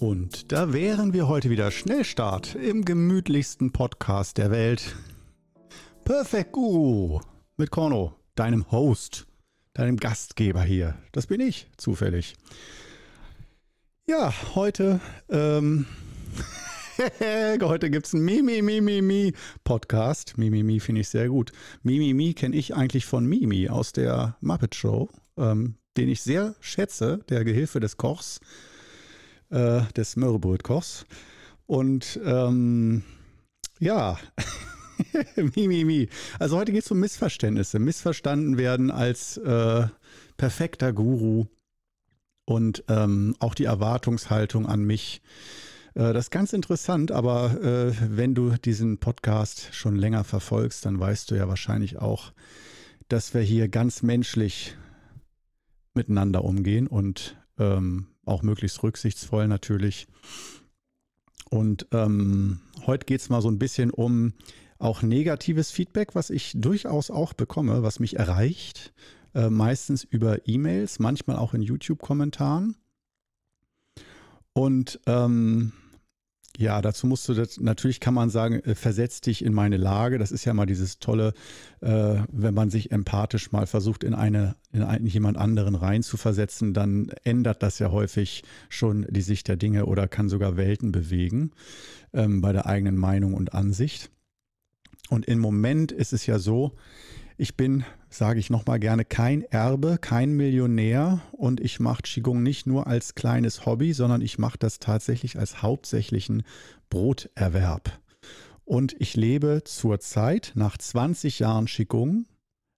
Und da wären wir heute wieder Schnellstart im gemütlichsten Podcast der Welt. Perfect Guru mit Korno, deinem Host, deinem Gastgeber hier. Das bin ich, zufällig. Ja, heute, ähm, heute gibt es einen Mimi, Mimi, Mi Podcast. Mimi, Mi finde ich sehr gut. Mimi, Mi kenne ich eigentlich von Mimi aus der Muppet Show, ähm, den ich sehr schätze, der Gehilfe des Kochs äh, des Mörrebrötkochs. Und ähm, ja, mi, mi, mi. Also heute geht es um Missverständnisse. Missverstanden werden als äh, perfekter Guru und ähm, auch die Erwartungshaltung an mich. Äh, das ist ganz interessant, aber äh, wenn du diesen Podcast schon länger verfolgst, dann weißt du ja wahrscheinlich auch, dass wir hier ganz menschlich miteinander umgehen und ähm, auch möglichst rücksichtsvoll natürlich. Und ähm, heute geht es mal so ein bisschen um auch negatives Feedback, was ich durchaus auch bekomme, was mich erreicht. Äh, meistens über E-Mails, manchmal auch in YouTube-Kommentaren. Und ähm, ja, dazu musst du das, natürlich kann man sagen, äh, versetz dich in meine Lage. Das ist ja mal dieses tolle, äh, wenn man sich empathisch mal versucht, in eine, in einen, jemand anderen reinzuversetzen, dann ändert das ja häufig schon die Sicht der Dinge oder kann sogar Welten bewegen ähm, bei der eigenen Meinung und Ansicht. Und im Moment ist es ja so, ich bin, sage ich nochmal gerne, kein Erbe, kein Millionär und ich mache Qigong nicht nur als kleines Hobby, sondern ich mache das tatsächlich als hauptsächlichen Broterwerb. Und ich lebe zurzeit nach 20 Jahren Qigong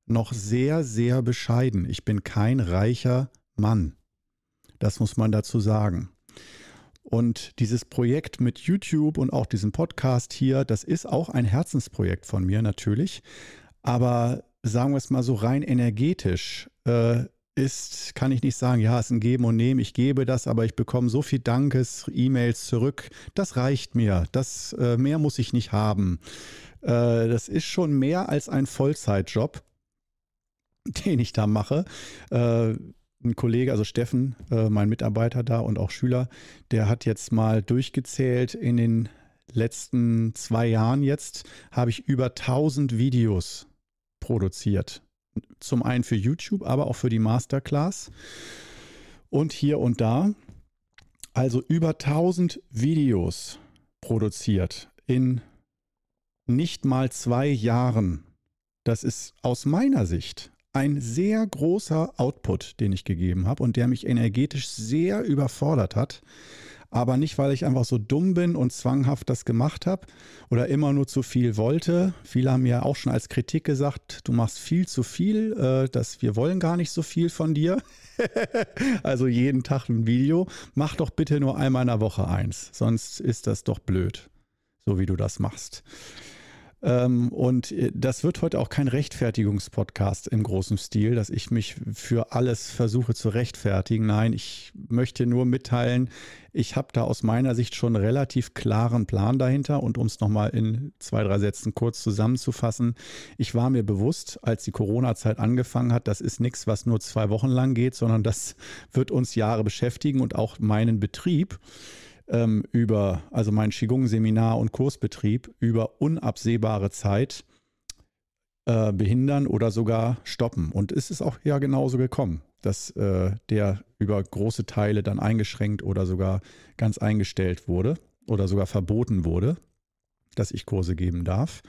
noch sehr, sehr bescheiden. Ich bin kein reicher Mann. Das muss man dazu sagen. Und dieses Projekt mit YouTube und auch diesem Podcast hier, das ist auch ein Herzensprojekt von mir natürlich. Aber sagen wir es mal so rein energetisch, äh, ist, kann ich nicht sagen, ja, es ist ein Geben und Nehmen, ich gebe das, aber ich bekomme so viel Dankes, E-Mails zurück, das reicht mir, das äh, mehr muss ich nicht haben. Äh, das ist schon mehr als ein Vollzeitjob, den ich da mache. Äh, ein Kollege, also Steffen, äh, mein Mitarbeiter da und auch Schüler, der hat jetzt mal durchgezählt in den letzten zwei Jahren jetzt habe ich über 1000 Videos produziert. Zum einen für YouTube, aber auch für die Masterclass. Und hier und da. Also über 1000 Videos produziert in nicht mal zwei Jahren. Das ist aus meiner Sicht ein sehr großer Output, den ich gegeben habe und der mich energetisch sehr überfordert hat aber nicht, weil ich einfach so dumm bin und zwanghaft das gemacht habe oder immer nur zu viel wollte. Viele haben mir auch schon als Kritik gesagt, du machst viel zu viel, äh, dass wir wollen gar nicht so viel von dir. also jeden Tag ein Video. Mach doch bitte nur einmal in der Woche eins, sonst ist das doch blöd, so wie du das machst. Ähm, und äh, das wird heute auch kein Rechtfertigungspodcast im großen Stil, dass ich mich für alles versuche zu rechtfertigen. Nein, ich möchte nur mitteilen, ich habe da aus meiner Sicht schon einen relativ klaren Plan dahinter. Und um es nochmal in zwei, drei Sätzen kurz zusammenzufassen, ich war mir bewusst, als die Corona-Zeit angefangen hat, das ist nichts, was nur zwei Wochen lang geht, sondern das wird uns Jahre beschäftigen und auch meinen Betrieb ähm, über, also mein Qigong-Seminar und Kursbetrieb über unabsehbare Zeit äh, behindern oder sogar stoppen. Und es ist auch ja genauso gekommen, dass äh, der über große Teile dann eingeschränkt oder sogar ganz eingestellt wurde oder sogar verboten wurde, dass ich Kurse geben darf.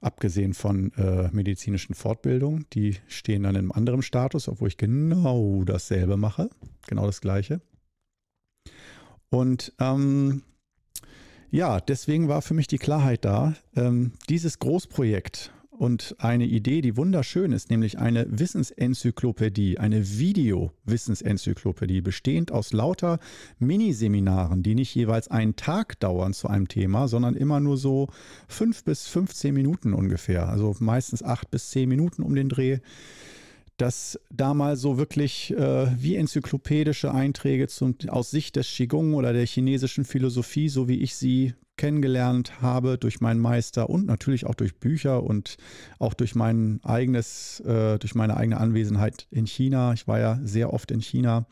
Abgesehen von äh, medizinischen Fortbildungen, die stehen dann in einem anderen Status, obwohl ich genau dasselbe mache, genau das gleiche. Und ähm, ja, deswegen war für mich die Klarheit da, ähm, dieses Großprojekt und eine Idee, die wunderschön ist, nämlich eine Wissensenzyklopädie, eine Video-Wissensenzyklopädie, bestehend aus lauter Miniseminaren, die nicht jeweils einen Tag dauern zu einem Thema, sondern immer nur so fünf bis 15 Minuten ungefähr. Also meistens acht bis zehn Minuten um den Dreh dass da mal so wirklich äh, wie enzyklopädische Einträge zum, aus Sicht des Qigong oder der chinesischen Philosophie, so wie ich sie kennengelernt habe durch meinen Meister und natürlich auch durch Bücher und auch durch mein eigenes, äh, durch meine eigene Anwesenheit in China. Ich war ja sehr oft in China.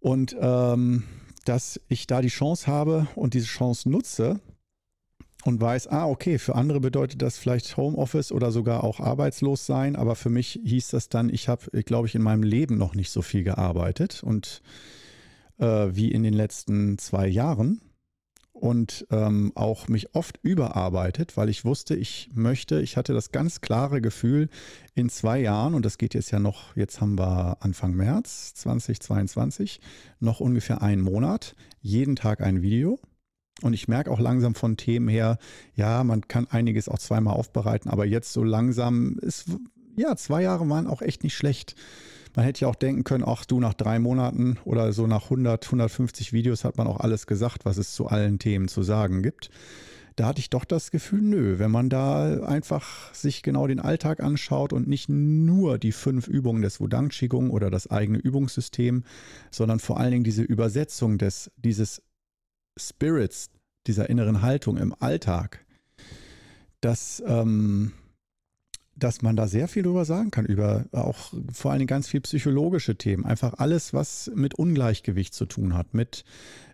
Und ähm, dass ich da die Chance habe und diese Chance nutze und weiß, ah, okay, für andere bedeutet das vielleicht Homeoffice oder sogar auch arbeitslos sein, aber für mich hieß das dann, ich habe, glaube ich, in meinem Leben noch nicht so viel gearbeitet und äh, wie in den letzten zwei Jahren und ähm, auch mich oft überarbeitet, weil ich wusste, ich möchte, ich hatte das ganz klare Gefühl, in zwei Jahren, und das geht jetzt ja noch, jetzt haben wir Anfang März 2022, noch ungefähr einen Monat, jeden Tag ein Video. Und ich merke auch langsam von Themen her, ja, man kann einiges auch zweimal aufbereiten, aber jetzt so langsam ist, ja, zwei Jahre waren auch echt nicht schlecht. Man hätte ja auch denken können, ach du, nach drei Monaten oder so nach 100, 150 Videos hat man auch alles gesagt, was es zu allen Themen zu sagen gibt. Da hatte ich doch das Gefühl, nö, wenn man da einfach sich genau den Alltag anschaut und nicht nur die fünf Übungen des Wudang Qigong oder das eigene Übungssystem, sondern vor allen Dingen diese Übersetzung des, dieses Spirits, dieser inneren Haltung im Alltag, das, ähm, dass man da sehr viel drüber sagen kann, über auch vor allen Dingen ganz viel psychologische Themen. Einfach alles, was mit Ungleichgewicht zu tun hat, mit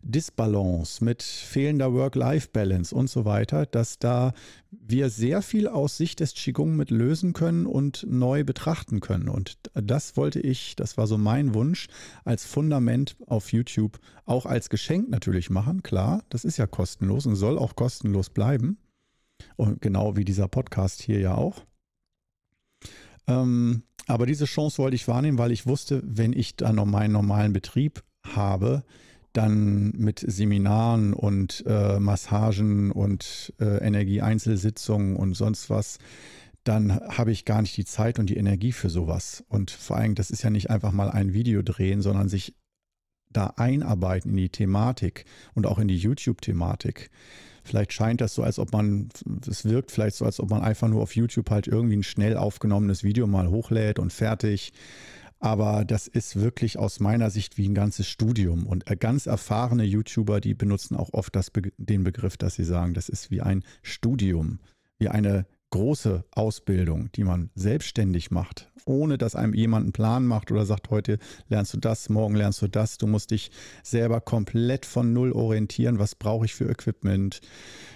Disbalance, mit fehlender Work-Life-Balance und so weiter, dass da wir sehr viel aus Sicht des Qigong mit lösen können und neu betrachten können. Und das wollte ich, das war so mein Wunsch, als Fundament auf YouTube, auch als Geschenk natürlich machen. Klar, das ist ja kostenlos und soll auch kostenlos bleiben. Und genau wie dieser Podcast hier ja auch. Ähm, aber diese Chance wollte ich wahrnehmen, weil ich wusste, wenn ich dann noch meinen normalen Betrieb habe, dann mit Seminaren und äh, Massagen und äh, Energieeinzelsitzungen und sonst was, dann habe ich gar nicht die Zeit und die Energie für sowas. Und vor allem, das ist ja nicht einfach mal ein Video drehen, sondern sich da einarbeiten in die Thematik und auch in die YouTube-Thematik. Vielleicht scheint das so, als ob man, es wirkt vielleicht so, als ob man einfach nur auf YouTube halt irgendwie ein schnell aufgenommenes Video mal hochlädt und fertig. Aber das ist wirklich aus meiner Sicht wie ein ganzes Studium. Und äh, ganz erfahrene YouTuber, die benutzen auch oft das, den Begriff, dass sie sagen, das ist wie ein Studium, wie eine große Ausbildung, die man selbstständig macht, ohne dass einem jemand einen Plan macht oder sagt, heute lernst du das, morgen lernst du das. Du musst dich selber komplett von Null orientieren. Was brauche ich für Equipment?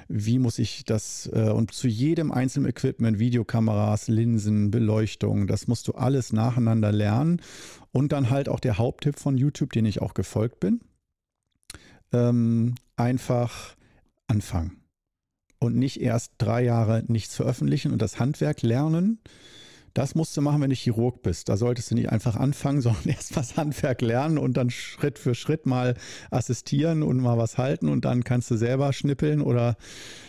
Wie muss ich das? Äh, und zu jedem einzelnen Equipment, Videokameras, Linsen, Beleuchtung, das musst du alles nacheinander lernen. Und dann halt auch der Haupttipp von YouTube, den ich auch gefolgt bin. Ähm, einfach anfangen und nicht erst drei Jahre nichts veröffentlichen und das Handwerk lernen. Das musst du machen, wenn du Chirurg bist. Da solltest du nicht einfach anfangen, sondern erst das Handwerk lernen und dann Schritt für Schritt mal assistieren und mal was halten und dann kannst du selber schnippeln oder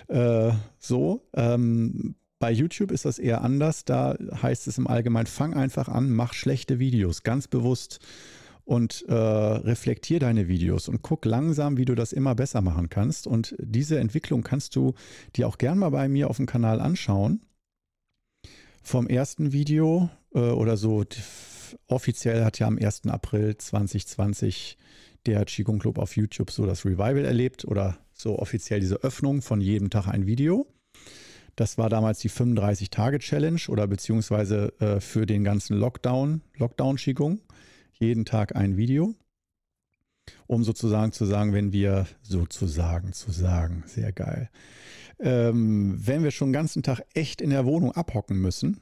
äh, so. Ähm, bei YouTube ist das eher anders. Da heißt es im Allgemeinen, fang einfach an, mach schlechte Videos, ganz bewusst und äh, reflektier deine Videos und guck langsam, wie du das immer besser machen kannst. Und diese Entwicklung kannst du dir auch gern mal bei mir auf dem Kanal anschauen. Vom ersten Video äh, oder so, offiziell hat ja am 1. April 2020 der Qigong Club auf YouTube so das Revival erlebt oder so offiziell diese Öffnung von jedem Tag ein Video. Das war damals die 35-Tage-Challenge oder beziehungsweise äh, für den ganzen Lockdown, Lockdown-Qigong jeden Tag ein Video, um sozusagen zu sagen, wenn wir sozusagen zu sagen, sehr geil, ähm, wenn wir schon den ganzen Tag echt in der Wohnung abhocken müssen,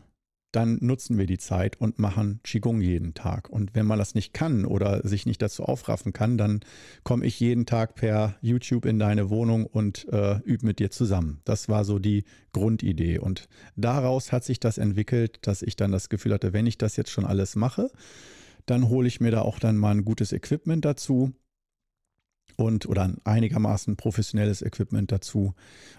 dann nutzen wir die Zeit und machen Qigong jeden Tag. Und wenn man das nicht kann oder sich nicht dazu aufraffen kann, dann komme ich jeden Tag per YouTube in deine Wohnung und äh, übe mit dir zusammen. Das war so die Grundidee. Und daraus hat sich das entwickelt, dass ich dann das Gefühl hatte, wenn ich das jetzt schon alles mache, dann hole ich mir da auch dann mal ein gutes Equipment dazu und oder ein einigermaßen professionelles Equipment dazu,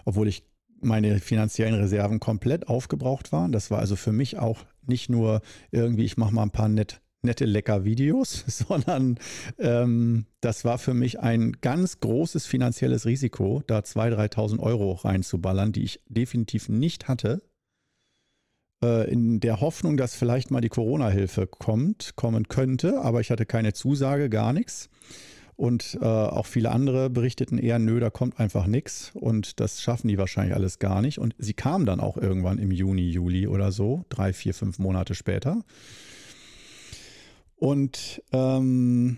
obwohl ich meine finanziellen Reserven komplett aufgebraucht waren. Das war also für mich auch nicht nur irgendwie, ich mache mal ein paar nett, nette, lecker Videos, sondern ähm, das war für mich ein ganz großes finanzielles Risiko, da 2.000, 3.000 Euro reinzuballern, die ich definitiv nicht hatte in der Hoffnung, dass vielleicht mal die Corona-Hilfe kommt, kommen könnte, aber ich hatte keine Zusage, gar nichts. Und äh, auch viele andere berichteten eher, nö, da kommt einfach nichts und das schaffen die wahrscheinlich alles gar nicht. Und sie kam dann auch irgendwann im Juni, Juli oder so, drei, vier, fünf Monate später. Und ähm,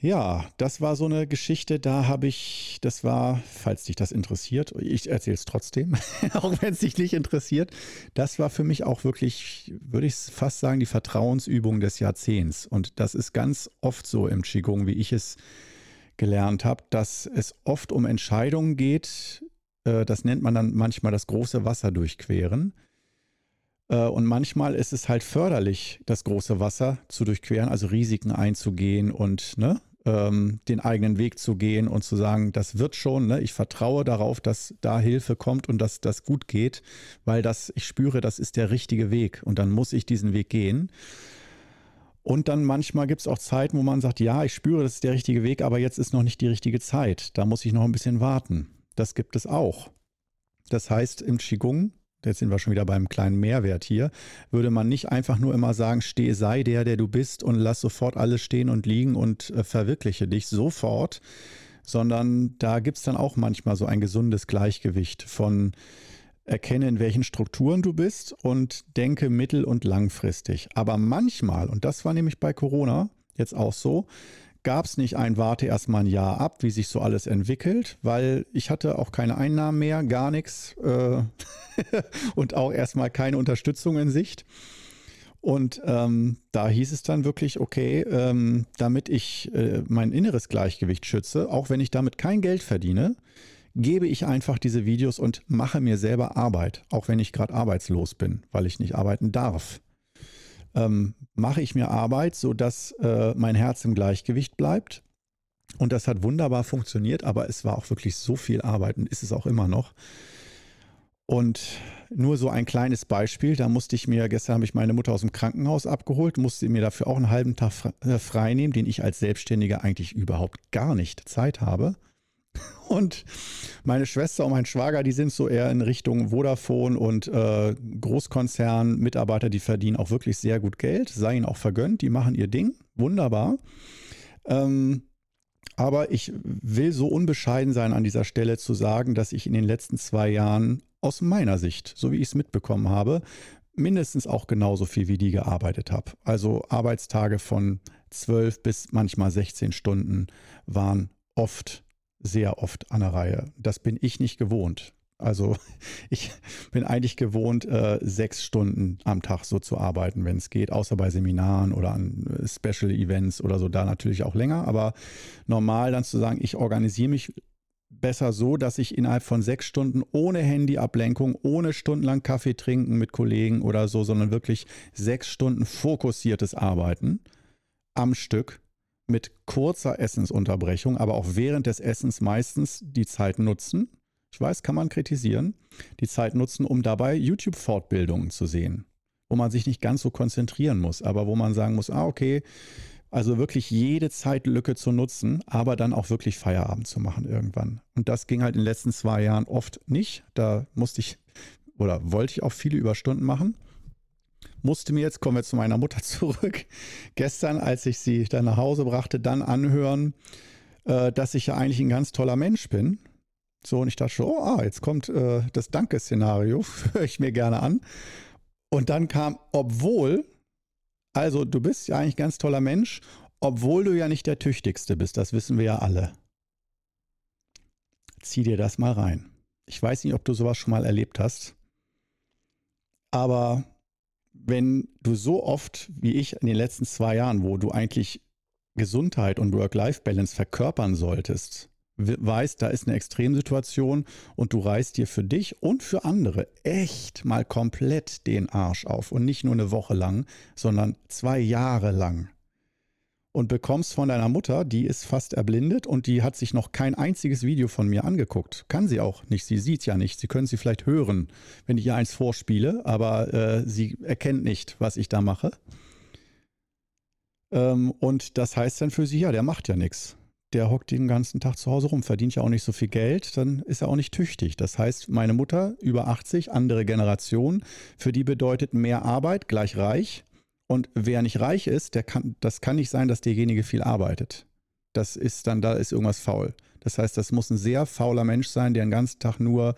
Ja, das war so eine Geschichte, da habe ich, das war, falls dich das interessiert, ich erzähle es trotzdem, auch wenn es dich nicht interessiert, das war für mich auch wirklich, würde ich fast sagen, die Vertrauensübung des Jahrzehnts. Und das ist ganz oft so im Qigong, wie ich es gelernt habe, dass es oft um Entscheidungen geht, äh, das nennt man dann manchmal das große Wasser durchqueren. Äh, und manchmal ist es halt förderlich, das große Wasser zu durchqueren, also Risiken einzugehen und ne, ähm, den eigenen Weg zu gehen und zu sagen, das wird schon, ne? ich vertraue darauf, dass da Hilfe kommt und dass das gut geht, weil das, ich spüre, das ist der richtige Weg und dann muss ich diesen Weg gehen. Und dann manchmal gibt es auch Zeiten, wo man sagt, ja, ich spüre, das ist der richtige Weg, aber jetzt ist noch nicht die richtige Zeit. Da muss ich noch ein bisschen warten. Das gibt es auch. Das heißt, im Qigong jetzt sind wir schon wieder beim kleinen Mehrwert hier, würde man nicht einfach nur immer sagen, steh, sei der, der du bist und lass sofort alles stehen und liegen und äh, verwirkliche dich sofort, sondern da gibt es dann auch manchmal so ein gesundes Gleichgewicht von erkenne, in welchen Strukturen du bist und denke mittel- und langfristig. Aber manchmal, und das war nämlich bei Corona jetzt auch so, gab es nicht ein Warte erstmal ein Jahr ab, wie sich so alles entwickelt, weil ich hatte auch keine Einnahmen mehr, gar nichts äh, und auch erstmal keine Unterstützung in Sicht. Und ähm, da hieß es dann wirklich, okay, ähm, damit ich äh, mein inneres Gleichgewicht schütze, auch wenn ich damit kein Geld verdiene, gebe ich einfach diese Videos und mache mir selber Arbeit, auch wenn ich gerade arbeitslos bin, weil ich nicht arbeiten darf ähm, mache ich mir Arbeit, sodass äh, mein Herz im Gleichgewicht bleibt. Und das hat wunderbar funktioniert, aber es war auch wirklich so viel Arbeit und ist es auch immer noch. Und nur so ein kleines Beispiel, da musste ich mir, gestern habe ich meine Mutter aus dem Krankenhaus abgeholt, musste mir dafür auch einen halben Tag äh, frei nehmen, den ich als Selbstständiger eigentlich überhaupt gar nicht Zeit habe. Und meine Schwester und mein Schwager, die sind so eher in Richtung Vodafone und äh, Großkonzern, Mitarbeiter, die verdienen auch wirklich sehr gut Geld, sei ihnen auch vergönnt, die machen ihr Ding, wunderbar. Ähm, aber ich will so unbescheiden sein an dieser Stelle zu sagen, dass ich in den letzten zwei Jahren aus meiner Sicht, so wie ich es mitbekommen habe, mindestens auch genauso viel wie die gearbeitet habe. Also Arbeitstage von 12 bis manchmal 16 Stunden waren oft sehr oft an der Reihe. Das bin ich nicht gewohnt. Also ich bin eigentlich gewohnt, äh, sechs Stunden am Tag so zu arbeiten, wenn es geht, außer bei Seminaren oder an äh, Special Events oder so, da natürlich auch länger. Aber normal dann zu sagen, ich organisiere mich besser so, dass ich innerhalb von sechs Stunden ohne Handyablenkung, ohne stundenlang Kaffee trinken mit Kollegen oder so, sondern wirklich sechs Stunden fokussiertes Arbeiten am Stück mit kurzer Essensunterbrechung, aber auch während des Essens meistens die Zeit nutzen. Ich weiß, kann man kritisieren. Die Zeit nutzen, um dabei YouTube-Fortbildungen zu sehen, wo man sich nicht ganz so konzentrieren muss, aber wo man sagen muss, ah, okay, also wirklich jede Zeitlücke zu nutzen, aber dann auch wirklich Feierabend zu machen irgendwann. Und das ging halt in den letzten zwei Jahren oft nicht. Da musste ich oder wollte ich auch viele Überstunden machen musste mir jetzt, kommen wir zu meiner Mutter zurück, gestern, als ich sie dann nach Hause brachte, dann anhören, äh, dass ich ja eigentlich ein ganz toller Mensch bin. So, und ich dachte schon, oh, ah, jetzt kommt äh, das Danke-Szenario, höre ich mir gerne an. Und dann kam, obwohl, also du bist ja eigentlich ein ganz toller Mensch, obwohl du ja nicht der Tüchtigste bist, das wissen wir ja alle. Zieh dir das mal rein. Ich weiß nicht, ob du sowas schon mal erlebt hast, aber wenn du so oft wie ich in den letzten zwei Jahren, wo du eigentlich Gesundheit und Work-Life-Balance verkörpern solltest, weißt, da ist eine Extremsituation und du reißt dir für dich und für andere echt mal komplett den Arsch auf. Und nicht nur eine Woche lang, sondern zwei Jahre lang und bekommst von deiner Mutter, die ist fast erblindet und die hat sich noch kein einziges Video von mir angeguckt. Kann sie auch nicht, sie sieht ja nicht. Sie können sie vielleicht hören, wenn ich ihr eins vorspiele, aber äh, sie erkennt nicht, was ich da mache. Ähm, und das heißt dann für sie, ja, der macht ja nichts. Der hockt den ganzen Tag zu Hause rum, verdient ja auch nicht so viel Geld, dann ist er auch nicht tüchtig. Das heißt, meine Mutter, über 80, andere Generation, für die bedeutet mehr Arbeit gleich reich und wer nicht reich ist, der kann, das kann nicht sein, dass derjenige viel arbeitet. Das ist dann, da ist irgendwas faul. Das heißt, das muss ein sehr fauler Mensch sein, der den ganzen Tag nur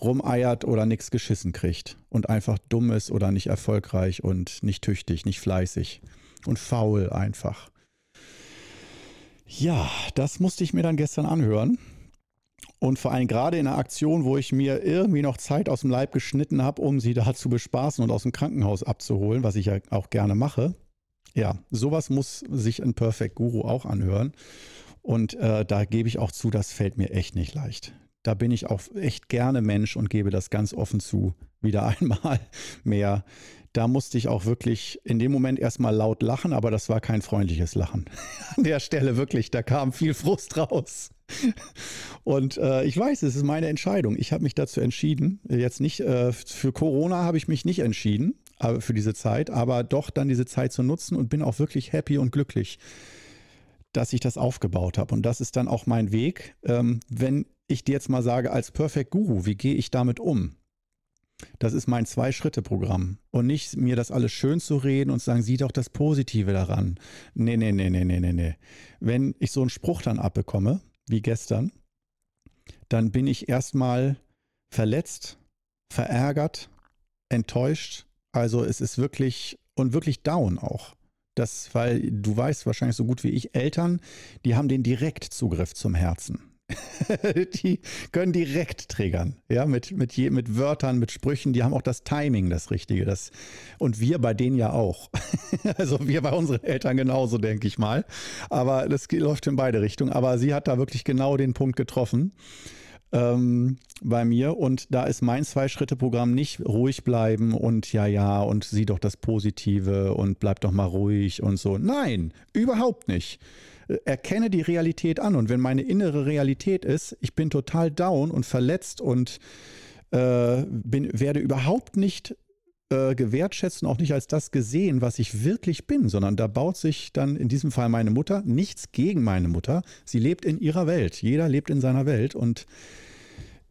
rumeiert oder nichts geschissen kriegt und einfach dumm ist oder nicht erfolgreich und nicht tüchtig, nicht fleißig und faul einfach. Ja, das musste ich mir dann gestern anhören. Und vor allem gerade in einer Aktion, wo ich mir irgendwie noch Zeit aus dem Leib geschnitten habe, um sie da zu bespaßen und aus dem Krankenhaus abzuholen, was ich ja auch gerne mache. Ja, sowas muss sich ein Perfect Guru auch anhören. Und äh, da gebe ich auch zu, das fällt mir echt nicht leicht. Da bin ich auch echt gerne Mensch und gebe das ganz offen zu. Wieder einmal mehr. Da musste ich auch wirklich in dem Moment erstmal laut lachen, aber das war kein freundliches Lachen. An der Stelle wirklich, da kam viel Frust raus. Und äh, ich weiß, es ist meine Entscheidung. Ich habe mich dazu entschieden. Jetzt nicht, äh, für Corona habe ich mich nicht entschieden, aber für diese Zeit, aber doch dann diese Zeit zu nutzen und bin auch wirklich happy und glücklich, dass ich das aufgebaut habe. Und das ist dann auch mein Weg. Ähm, wenn ich dir jetzt mal sage, als Perfect Guru, wie gehe ich damit um? Das ist mein Zwei-Schritte-Programm. Und nicht mir das alles schön zu reden und zu sagen, sieh doch das Positive daran. Nee, nee, nee, nee, nee, nee, nee. Wenn ich so einen Spruch dann abbekomme, wie gestern, dann bin ich erstmal verletzt, verärgert, enttäuscht. Also es ist wirklich und wirklich down auch. Das, weil du weißt wahrscheinlich so gut wie ich, Eltern, die haben den Direktzugriff zum Herzen. die können direkt triggern, ja, mit, mit, je, mit Wörtern, mit Sprüchen, die haben auch das Timing, das Richtige. Das, und wir bei denen ja auch. also wir bei unseren Eltern genauso, denke ich mal. Aber das läuft in beide Richtungen. Aber sie hat da wirklich genau den Punkt getroffen ähm, bei mir. Und da ist mein Zwei-Schritte-Programm nicht ruhig bleiben und ja, ja, und sieh doch das Positive und bleib doch mal ruhig und so. Nein, überhaupt nicht erkenne die Realität an. Und wenn meine innere Realität ist, ich bin total down und verletzt und äh, bin, werde überhaupt nicht äh, gewertschätzt und auch nicht als das gesehen, was ich wirklich bin, sondern da baut sich dann in diesem Fall meine Mutter nichts gegen meine Mutter. Sie lebt in ihrer Welt. Jeder lebt in seiner Welt und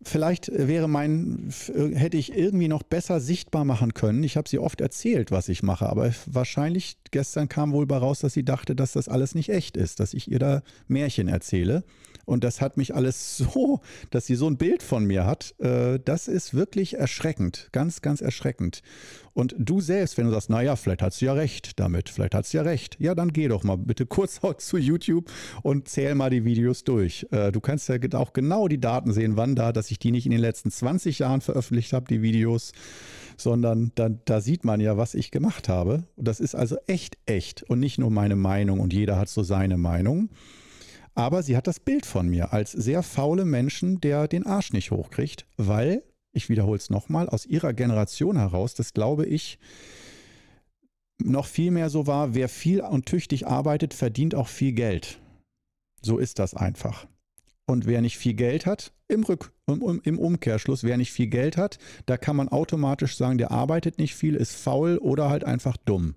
Vielleicht wäre mein, hätte ich irgendwie noch besser sichtbar machen können. Ich habe sie oft erzählt, was ich mache, aber wahrscheinlich gestern kam wohl bei raus, dass sie dachte, dass das alles nicht echt ist, dass ich ihr da Märchen erzähle. Und das hat mich alles so, dass sie so ein Bild von mir hat, äh, das ist wirklich erschreckend, ganz, ganz erschreckend. Und du selbst, wenn du sagst, naja, vielleicht hat sie ja recht damit, vielleicht hat sie ja recht, ja, dann geh doch mal bitte kurz zu YouTube und zähl mal die Videos durch. Äh, du kannst ja auch genau die Daten sehen, wann da, dass ich die nicht in den letzten 20 Jahren veröffentlicht habe, die Videos, sondern da, da sieht man ja, was ich gemacht habe. Und das ist also echt, echt und nicht nur meine Meinung und jeder hat so seine Meinung. Aber sie hat das Bild von mir als sehr faule Menschen, der den Arsch nicht hochkriegt, weil, ich wiederhole es nochmal, aus ihrer Generation heraus, das glaube ich, noch viel mehr so war, wer viel und tüchtig arbeitet, verdient auch viel Geld. So ist das einfach. Und wer nicht viel Geld hat, im, Rück, im, im Umkehrschluss, wer nicht viel Geld hat, da kann man automatisch sagen, der arbeitet nicht viel, ist faul oder halt einfach dumm.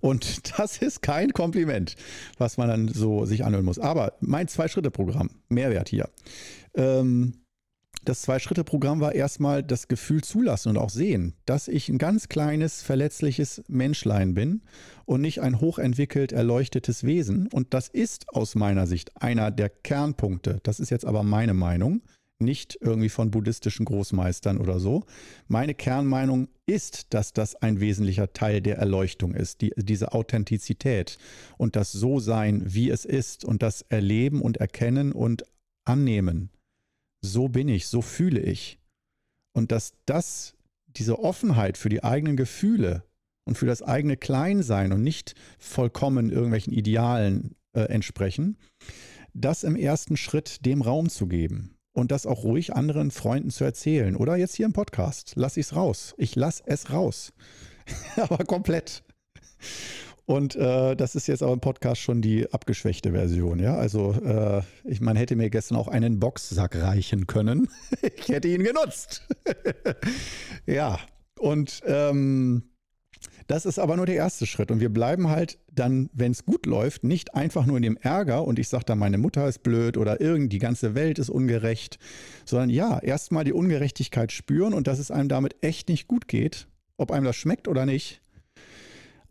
Und das ist kein Kompliment, was man dann so sich anhören muss. Aber mein Zwei-Schritte-Programm, Mehrwert hier. Ähm, das Zwei-Schritte-Programm war erstmal das Gefühl zulassen und auch sehen, dass ich ein ganz kleines, verletzliches Menschlein bin und nicht ein hochentwickelt, erleuchtetes Wesen. Und das ist aus meiner Sicht einer der Kernpunkte. Das ist jetzt aber meine Meinung nicht irgendwie von buddhistischen Großmeistern oder so. Meine Kernmeinung ist, dass das ein wesentlicher Teil der Erleuchtung ist, die, diese Authentizität und das So-Sein, wie es ist und das Erleben und Erkennen und Annehmen. So bin ich, so fühle ich. Und dass das, diese Offenheit für die eigenen Gefühle und für das eigene Kleinsein und nicht vollkommen irgendwelchen Idealen äh, entsprechen, das im ersten Schritt dem Raum zu geben und das auch ruhig anderen Freunden zu erzählen. Oder jetzt hier im Podcast. Lass ich es raus. Ich lass es raus. aber komplett. Und äh, das ist jetzt aber im Podcast schon die abgeschwächte Version, ja. Also äh, ich, man hätte mir gestern auch einen Boxsack reichen können. ich hätte ihn genutzt. ja. Und ähm, das ist aber nur der erste Schritt. Und wir bleiben halt dann, wenn es gut läuft, nicht einfach nur in dem Ärger und ich sage dann, meine Mutter ist blöd oder irgend die ganze Welt ist ungerecht, sondern ja, erstmal die Ungerechtigkeit spüren und dass es einem damit echt nicht gut geht, ob einem das schmeckt oder nicht.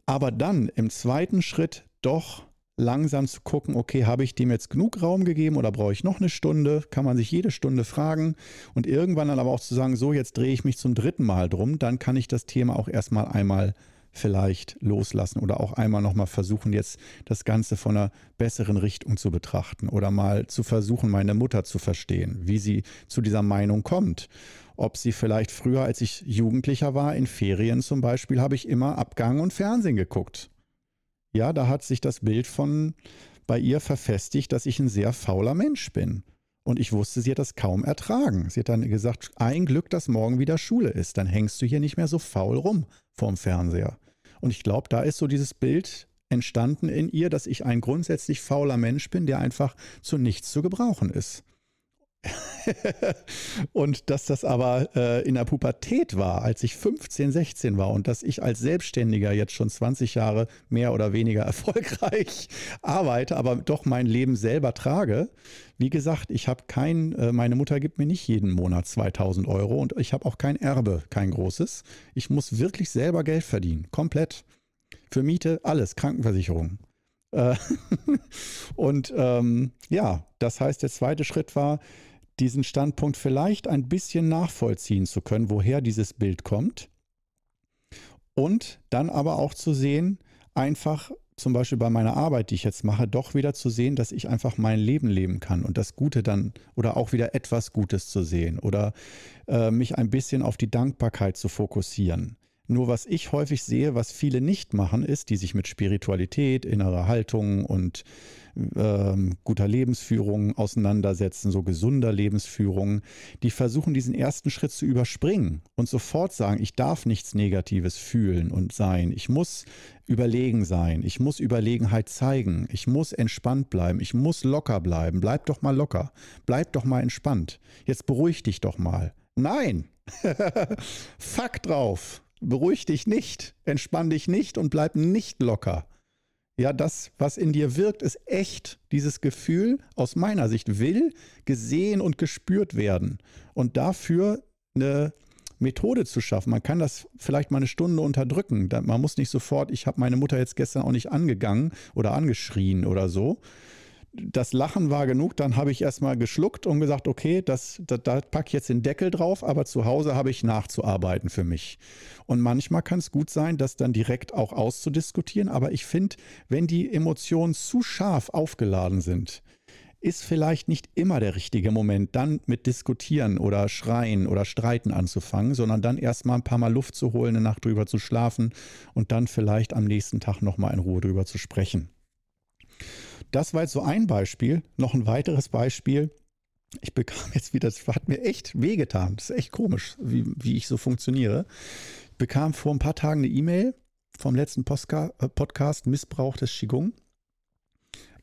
Aber dann im zweiten Schritt doch langsam zu gucken, okay, habe ich dem jetzt genug Raum gegeben oder brauche ich noch eine Stunde? Kann man sich jede Stunde fragen und irgendwann dann aber auch zu sagen, so, jetzt drehe ich mich zum dritten Mal drum, dann kann ich das Thema auch erstmal einmal vielleicht loslassen oder auch einmal nochmal versuchen, jetzt das Ganze von einer besseren Richtung zu betrachten oder mal zu versuchen, meine Mutter zu verstehen, wie sie zu dieser Meinung kommt. Ob sie vielleicht früher, als ich Jugendlicher war, in Ferien zum Beispiel, habe ich immer Abgang und Fernsehen geguckt. Ja, da hat sich das Bild von bei ihr verfestigt, dass ich ein sehr fauler Mensch bin. Und ich wusste, sie hat das kaum ertragen. Sie hat dann gesagt, ein Glück, dass morgen wieder Schule ist. Dann hängst du hier nicht mehr so faul rum vorm Fernseher. Und ich glaube, da ist so dieses Bild entstanden in ihr, dass ich ein grundsätzlich fauler Mensch bin, der einfach zu nichts zu gebrauchen ist. und dass das aber äh, in der Pubertät war, als ich 15, 16 war und dass ich als Selbstständiger jetzt schon 20 Jahre mehr oder weniger erfolgreich arbeite, aber doch mein Leben selber trage. Wie gesagt, ich habe kein, äh, meine Mutter gibt mir nicht jeden Monat 2000 Euro und ich habe auch kein Erbe, kein großes. Ich muss wirklich selber Geld verdienen, komplett. Für Miete, alles, Krankenversicherung. Äh, und ähm, ja, das heißt, der zweite Schritt war, diesen Standpunkt vielleicht ein bisschen nachvollziehen zu können, woher dieses Bild kommt. Und dann aber auch zu sehen, einfach zum Beispiel bei meiner Arbeit, die ich jetzt mache, doch wieder zu sehen, dass ich einfach mein Leben leben kann und das Gute dann oder auch wieder etwas Gutes zu sehen oder äh, mich ein bisschen auf die Dankbarkeit zu fokussieren. Nur was ich häufig sehe, was viele nicht machen, ist, die sich mit Spiritualität, innerer Haltung und ähm, guter Lebensführung auseinandersetzen, so gesunder Lebensführung, die versuchen diesen ersten Schritt zu überspringen und sofort sagen, ich darf nichts Negatives fühlen und sein. Ich muss überlegen sein. Ich muss Überlegenheit zeigen. Ich muss entspannt bleiben. Ich muss locker bleiben. Bleib doch mal locker. Bleib doch mal entspannt. Jetzt beruhig dich doch mal. Nein. Fuck drauf. Beruhig dich nicht. Entspann dich nicht und bleib nicht locker. Ja, das, was in dir wirkt, ist echt. Dieses Gefühl aus meiner Sicht will gesehen und gespürt werden. Und dafür eine Methode zu schaffen. Man kann das vielleicht mal eine Stunde unterdrücken. Man muss nicht sofort, ich habe meine Mutter jetzt gestern auch nicht angegangen oder angeschrien oder so, das Lachen war genug, dann habe ich erstmal geschluckt und gesagt, okay, das, das, da packe ich jetzt den Deckel drauf, aber zu Hause habe ich nachzuarbeiten für mich. Und manchmal kann es gut sein, das dann direkt auch auszudiskutieren, aber ich finde, wenn die Emotionen zu scharf aufgeladen sind, ist vielleicht nicht immer der richtige Moment, dann mit Diskutieren oder Schreien oder Streiten anzufangen, sondern dann erstmal ein paar Mal Luft zu holen, eine Nacht drüber zu schlafen und dann vielleicht am nächsten Tag nochmal in Ruhe drüber zu sprechen. Das war jetzt so ein Beispiel. Noch ein weiteres Beispiel. Ich bekam jetzt wieder, das hat mir echt wehgetan. Das ist echt komisch, wie, wie ich so funktioniere. Ich bekam vor ein paar Tagen eine E-Mail vom letzten Postka äh, Podcast Missbrauch des Qigong.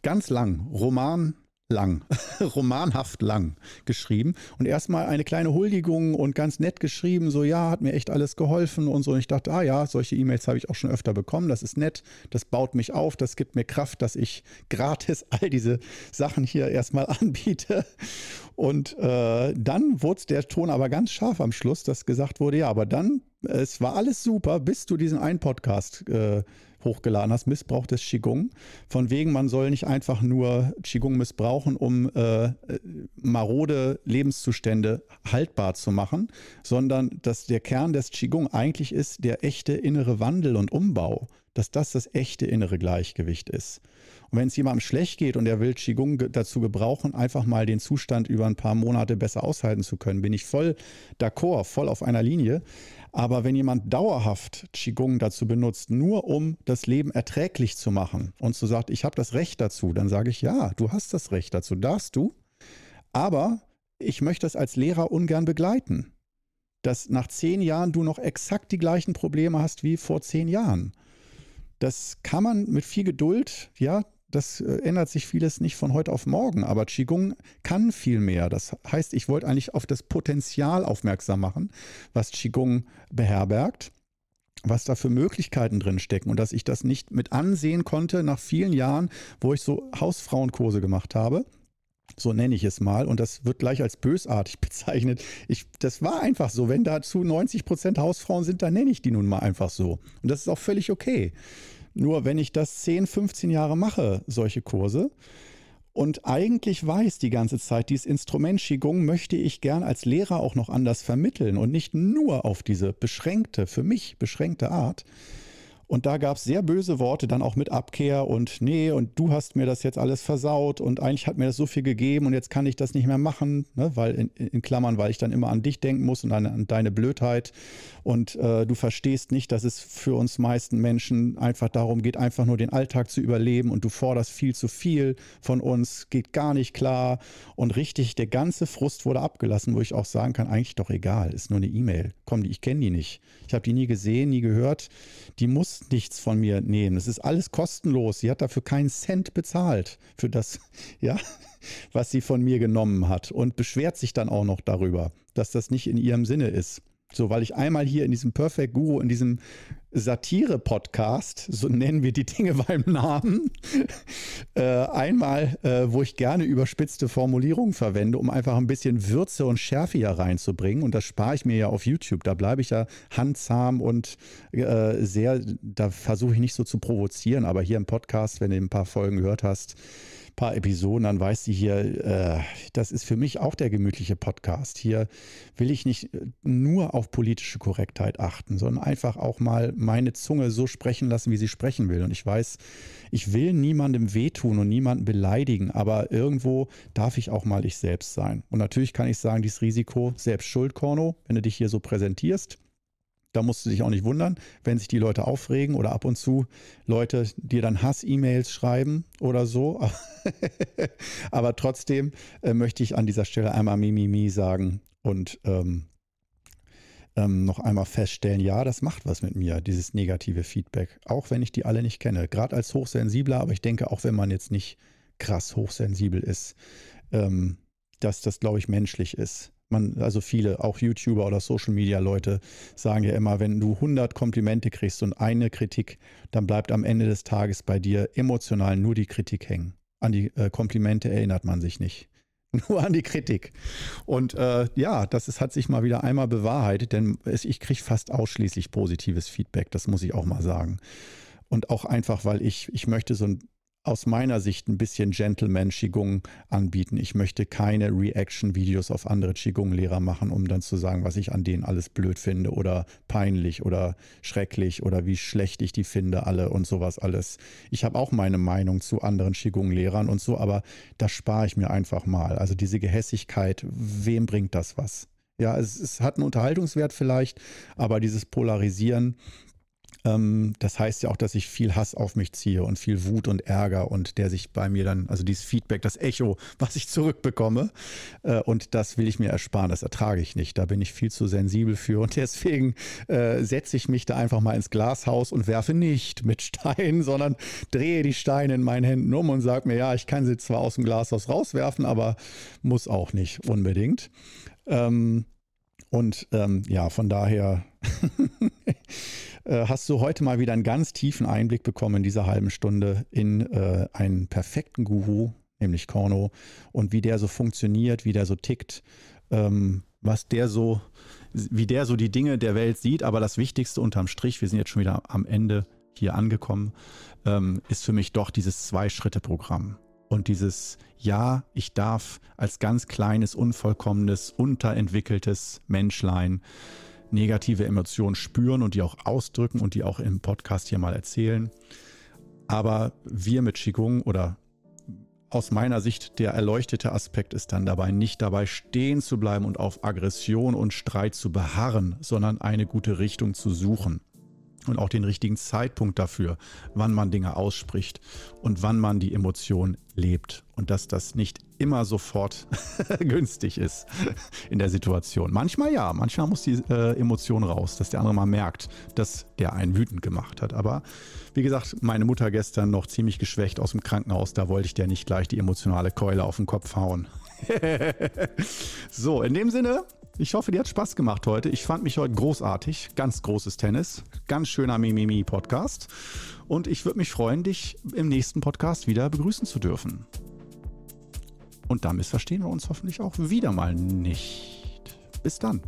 Ganz lang, Roman, lang, romanhaft lang geschrieben und erstmal eine kleine Huldigung und ganz nett geschrieben, so ja, hat mir echt alles geholfen und so. Und ich dachte, ah ja, solche E-Mails habe ich auch schon öfter bekommen, das ist nett, das baut mich auf, das gibt mir Kraft, dass ich gratis all diese Sachen hier erstmal anbiete. Und äh, dann wurde der Ton aber ganz scharf am Schluss, dass gesagt wurde, ja, aber dann, es war alles super, bis du diesen einen Podcast äh, hochgeladen hast, Missbrauch des Qigong. Von wegen, man soll nicht einfach nur Qigong missbrauchen, um äh, marode Lebenszustände haltbar zu machen, sondern dass der Kern des Qigong eigentlich ist der echte innere Wandel und Umbau, dass das das echte innere Gleichgewicht ist. Und wenn es jemandem schlecht geht und er will Qigong dazu gebrauchen, einfach mal den Zustand über ein paar Monate besser aushalten zu können, bin ich voll d'accord, voll auf einer Linie. Aber wenn jemand dauerhaft Qigong dazu benutzt, nur um das Leben erträglich zu machen und zu sagt, ich habe das Recht dazu, dann sage ich, ja, du hast das Recht dazu, darfst du. Aber ich möchte das als Lehrer ungern begleiten. Dass nach zehn Jahren du noch exakt die gleichen Probleme hast wie vor zehn Jahren. Das kann man mit viel Geduld, ja, das äh, ändert sich vieles nicht von heute auf morgen, aber Qigong kann viel mehr. Das heißt, ich wollte eigentlich auf das Potenzial aufmerksam machen, was Qigong beherbergt was da für Möglichkeiten drin stecken und dass ich das nicht mit ansehen konnte nach vielen Jahren, wo ich so Hausfrauenkurse gemacht habe. So nenne ich es mal. Und das wird gleich als bösartig bezeichnet. Ich, das war einfach so. Wenn dazu 90 Prozent Hausfrauen sind, dann nenne ich die nun mal einfach so. Und das ist auch völlig okay. Nur wenn ich das 10, 15 Jahre mache, solche Kurse, und eigentlich weiß die ganze Zeit, dieses Instrument Qigong möchte ich gern als Lehrer auch noch anders vermitteln und nicht nur auf diese beschränkte, für mich beschränkte Art. Und da gab es sehr böse Worte, dann auch mit Abkehr und nee, und du hast mir das jetzt alles versaut und eigentlich hat mir das so viel gegeben und jetzt kann ich das nicht mehr machen, ne? weil in, in Klammern, weil ich dann immer an dich denken muss und an, an deine Blödheit. Und äh, du verstehst nicht, dass es für uns meisten Menschen einfach darum geht, einfach nur den Alltag zu überleben und du forderst viel zu viel von uns, geht gar nicht klar. Und richtig, der ganze Frust wurde abgelassen, wo ich auch sagen kann, eigentlich doch egal, ist nur eine E-Mail. Komm, ich kenne die nicht. Ich habe die nie gesehen, nie gehört. Die muss nichts von mir nehmen. Es ist alles kostenlos. Sie hat dafür keinen Cent bezahlt für das, ja, was sie von mir genommen hat und beschwert sich dann auch noch darüber, dass das nicht in ihrem Sinne ist. So, weil ich einmal hier in diesem Perfect Guru, in diesem Satire-Podcast, so nennen wir die Dinge beim Namen, äh, einmal, äh, wo ich gerne überspitzte Formulierungen verwende, um einfach ein bisschen Würze und Schärfe hier reinzubringen. Und das spare ich mir ja auf YouTube. Da bleibe ich ja handzahm und äh, sehr, da versuche ich nicht so zu provozieren. Aber hier im Podcast, wenn du ein paar Folgen gehört hast, paar Episoden, dann weißt du hier, äh, das ist für mich auch der gemütliche Podcast. Hier will ich nicht äh, nur auf politische Korrektheit achten, sondern einfach auch mal meine Zunge so sprechen lassen, wie sie sprechen will. Und ich weiß, ich will niemandem wehtun und niemanden beleidigen, aber irgendwo darf ich auch mal ich selbst sein. Und natürlich kann ich sagen, dieses Risiko, selbst Schuld, Korno, wenn du dich hier so präsentierst, da musst du dich auch nicht wundern, wenn sich die Leute aufregen oder ab und zu Leute dir dann Hass-E-Mails schreiben oder so. Aber trotzdem äh, möchte ich an dieser Stelle einmal Mimimi sagen und ähm, ähm, noch einmal feststellen, ja, das macht was mit mir, dieses negative Feedback, auch wenn ich die alle nicht kenne. Gerade als Hochsensibler, aber ich denke auch, wenn man jetzt nicht krass hochsensibel ist, ähm, dass das, glaube ich, menschlich ist man, also viele, auch YouTuber oder Social Media Leute sagen ja immer, wenn du 100 Komplimente kriegst und eine Kritik, dann bleibt am Ende des Tages bei dir emotional nur die Kritik hängen. An die äh, Komplimente erinnert man sich nicht. Nur an die Kritik. Und äh, ja, das ist, hat sich mal wieder einmal bewahrheitet, denn es, ich kriege fast ausschließlich positives Feedback, das muss ich auch mal sagen. Und auch einfach, weil ich, ich möchte so ein aus meiner Sicht ein bisschen Gentleman Qigong anbieten. Ich möchte keine Reaction-Videos auf andere Qigong-Lehrer machen, um dann zu sagen, was ich an denen alles blöd finde oder peinlich oder schrecklich oder wie schlecht ich die finde, alle und sowas alles. Ich habe auch meine Meinung zu anderen Qigong-Lehrern und so, aber das spare ich mir einfach mal. Also diese Gehässigkeit, wem bringt das was? Ja, es, es hat einen Unterhaltungswert vielleicht, aber dieses Polarisieren, das heißt ja auch, dass ich viel Hass auf mich ziehe und viel Wut und Ärger und der sich bei mir dann, also dieses Feedback, das Echo, was ich zurückbekomme. Äh, und das will ich mir ersparen, das ertrage ich nicht. Da bin ich viel zu sensibel für und deswegen äh, setze ich mich da einfach mal ins Glashaus und werfe nicht mit Steinen, sondern drehe die Steine in meinen Händen um und sage mir, ja, ich kann sie zwar aus dem Glashaus rauswerfen, aber muss auch nicht unbedingt. Ähm, und ähm, ja, von daher Äh, hast du heute mal wieder einen ganz tiefen Einblick bekommen in dieser halben Stunde in äh, einen perfekten Guru, nämlich Korno, und wie der so funktioniert, wie der so tickt, ähm, was der so, wie der so die Dinge der Welt sieht. Aber das Wichtigste unterm Strich, wir sind jetzt schon wieder am Ende hier angekommen, ähm, ist für mich doch dieses Zwei-Schritte-Programm. Und dieses Ja, ich darf als ganz kleines, unvollkommenes, unterentwickeltes Menschlein negative Emotionen spüren und die auch ausdrücken und die auch im Podcast hier mal erzählen. Aber wir mit Qigong oder aus meiner Sicht der erleuchtete Aspekt ist dann dabei, nicht dabei stehen zu bleiben und auf Aggression und Streit zu beharren, sondern eine gute Richtung zu suchen und auch den richtigen Zeitpunkt dafür, wann man Dinge ausspricht und wann man die Emotion lebt und dass das nicht immer sofort günstig ist in der Situation. Manchmal ja, manchmal muss die äh, Emotion raus, dass der andere mal merkt, dass der einen wütend gemacht hat. Aber wie gesagt, meine Mutter gestern noch ziemlich geschwächt aus dem Krankenhaus, da wollte ich der nicht gleich die emotionale Keule auf den Kopf hauen. so, in dem Sinne, ich hoffe, dir hat Spaß gemacht heute. Ich fand mich heute großartig. Ganz großes Tennis. Ganz schöner Mimimi-Podcast. Und ich würde mich freuen, dich im nächsten Podcast wieder begrüßen zu dürfen. Und damit verstehen wir uns hoffentlich auch wieder mal nicht. Bis dann.